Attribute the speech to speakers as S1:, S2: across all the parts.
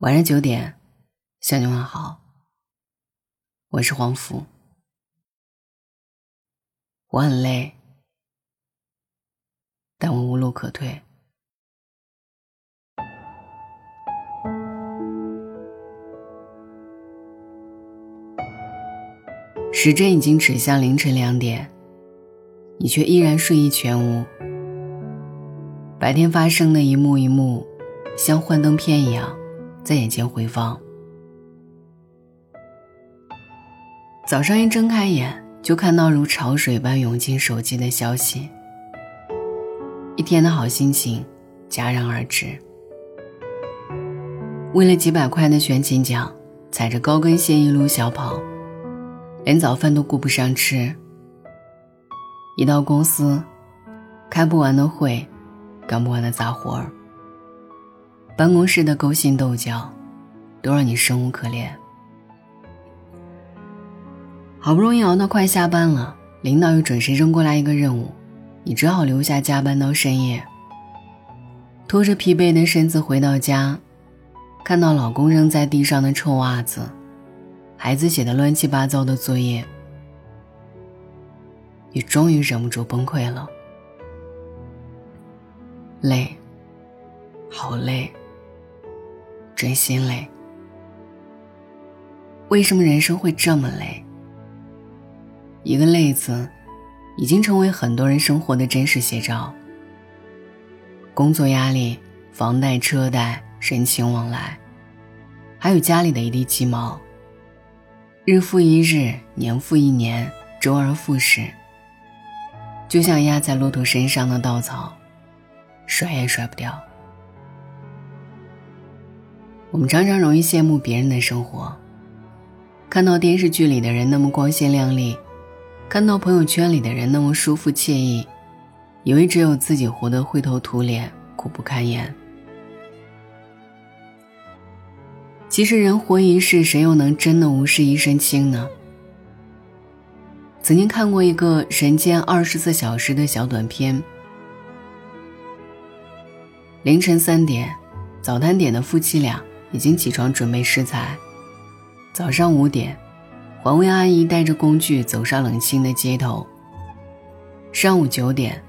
S1: 晚上九点，向你问好。我是黄福，我很累，但我无路可退。时针已经指向凌晨两点，你却依然睡意全无。白天发生的一幕一幕，像幻灯片一样。在眼前回放。早上一睁开眼，就看到如潮水般涌进手机的消息。一天的好心情戛然而止。为了几百块的全勤奖，踩着高跟鞋一路小跑，连早饭都顾不上吃。一到公司，开不完的会，干不完的杂活儿。办公室的勾心斗角，都让你生无可恋。好不容易熬到快下班了，领导又准时扔过来一个任务，你只好留下加班到深夜。拖着疲惫的身子回到家，看到老公扔在地上的臭袜子，孩子写的乱七八糟的作业，你终于忍不住崩溃了。累，好累。真心累。为什么人生会这么累？一个“累”字，已经成为很多人生活的真实写照。工作压力、房贷、车贷、人情往来，还有家里的一地鸡毛，日复一日，年复一年，周而复始。就像压在骆驼身上的稻草，甩也甩不掉。我们常常容易羡慕别人的生活，看到电视剧里的人那么光鲜亮丽，看到朋友圈里的人那么舒服惬意，以为只有自己活得灰头土脸、苦不堪言。其实人活一世，谁又能真的无事一身轻呢？曾经看过一个《人间二十四小时》的小短片，凌晨三点，早餐点的夫妻俩。已经起床准备食材。早上五点，环卫阿姨带着工具走上冷清的街头。上午九点，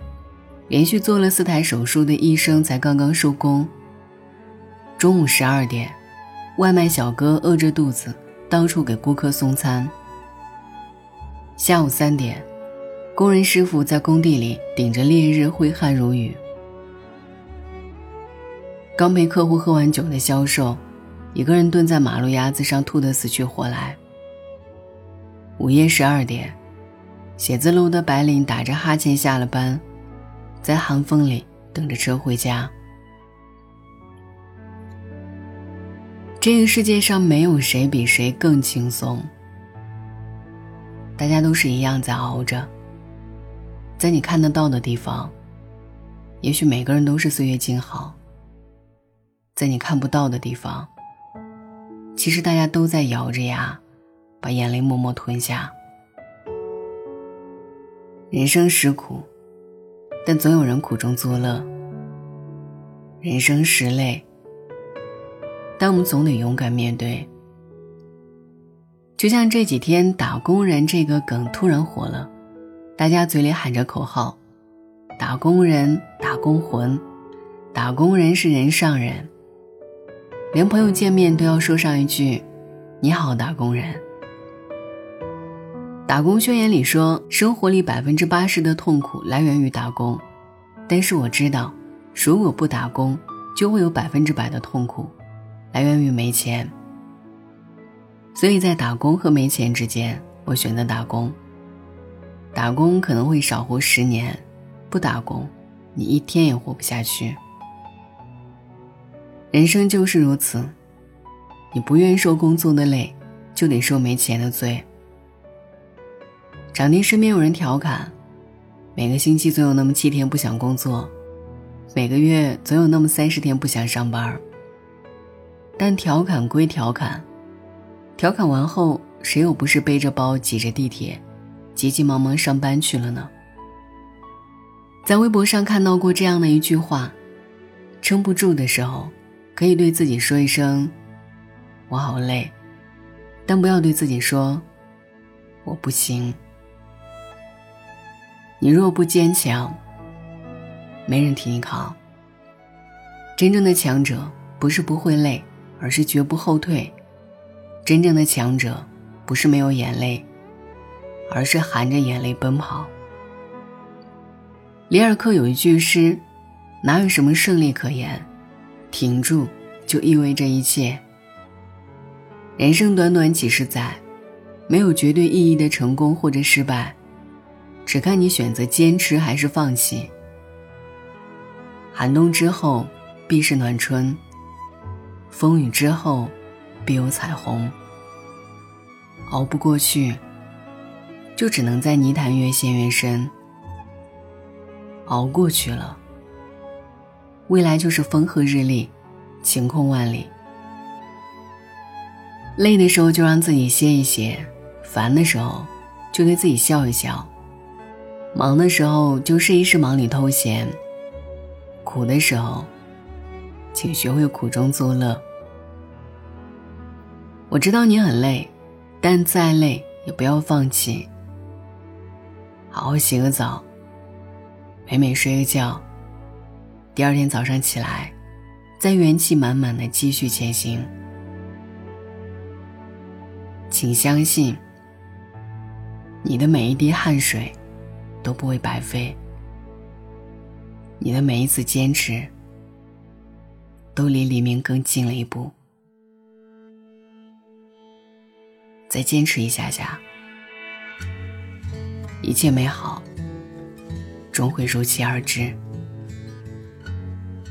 S1: 连续做了四台手术的医生才刚刚收工。中午十二点，外卖小哥饿着肚子到处给顾客送餐。下午三点，工人师傅在工地里顶着烈日挥汗如雨。刚陪客户喝完酒的销售。一个人蹲在马路牙子上吐得死去活来。午夜十二点，写字楼的白领打着哈欠下了班，在寒风里等着车回家。这个世界上没有谁比谁更轻松，大家都是一样在熬着。在你看得到的地方，也许每个人都是岁月静好；在你看不到的地方，其实大家都在咬着牙，把眼泪默默吞下。人生实苦，但总有人苦中作乐。人生实累，但我们总得勇敢面对。就像这几天“打工人”这个梗突然火了，大家嘴里喊着口号：“打工人，打工魂，打工人是人上人。”连朋友见面都要说上一句：“你好，打工人。”打工宣言里说，生活里百分之八十的痛苦来源于打工，但是我知道，如果不打工，就会有百分之百的痛苦，来源于没钱。所以在打工和没钱之间，我选择打工。打工可能会少活十年，不打工，你一天也活不下去。人生就是如此，你不愿受工作的累，就得受没钱的罪。常听身边有人调侃，每个星期总有那么七天不想工作，每个月总有那么三十天不想上班。但调侃归调侃，调侃完后，谁又不是背着包挤着地铁，急急忙忙上班去了呢？在微博上看到过这样的一句话：撑不住的时候。可以对自己说一声：“我好累，但不要对自己说我不行。你若不坚强，没人替你扛。真正的强者不是不会累，而是绝不后退。真正的强者不是没有眼泪，而是含着眼泪奔跑。里尔克有一句诗：“哪有什么胜利可言，停住就意味着一切。”人生短短几十载，没有绝对意义的成功或者失败，只看你选择坚持还是放弃。寒冬之后必是暖春，风雨之后必有彩虹。熬不过去，就只能在泥潭越陷越深。熬过去了，未来就是风和日丽，晴空万里。累的时候就让自己歇一歇，烦的时候就对自己笑一笑，忙的时候就试一试忙里偷闲，苦的时候，请学会苦中作乐。我知道你很累，但再累也不要放弃。好好洗个澡，美美睡个觉，第二天早上起来，再元气满满的继续前行。请相信，你的每一滴汗水都不会白费，你的每一次坚持都离黎明更近了一步。再坚持一下下，一切美好终会如期而至。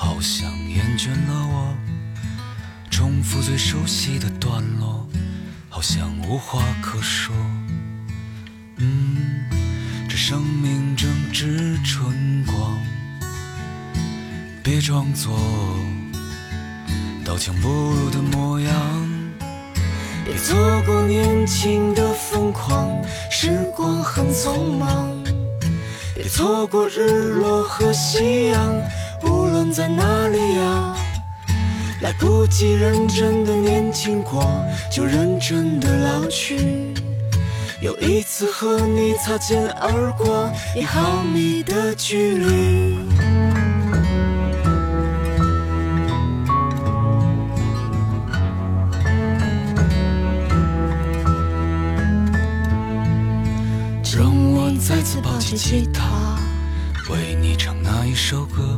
S2: 好像厌倦了我。重复最熟悉的段落，好像无话可说。嗯，这生命正值春光，别装作刀枪不入的模样。别错过年轻的疯狂，时光很匆忙。别错过日落和夕阳，在哪里呀。来不及认真的年轻过，就认真的老去。有一次和你擦肩而过，一毫米的距离。让我再次抱起吉他，为你唱那一首歌，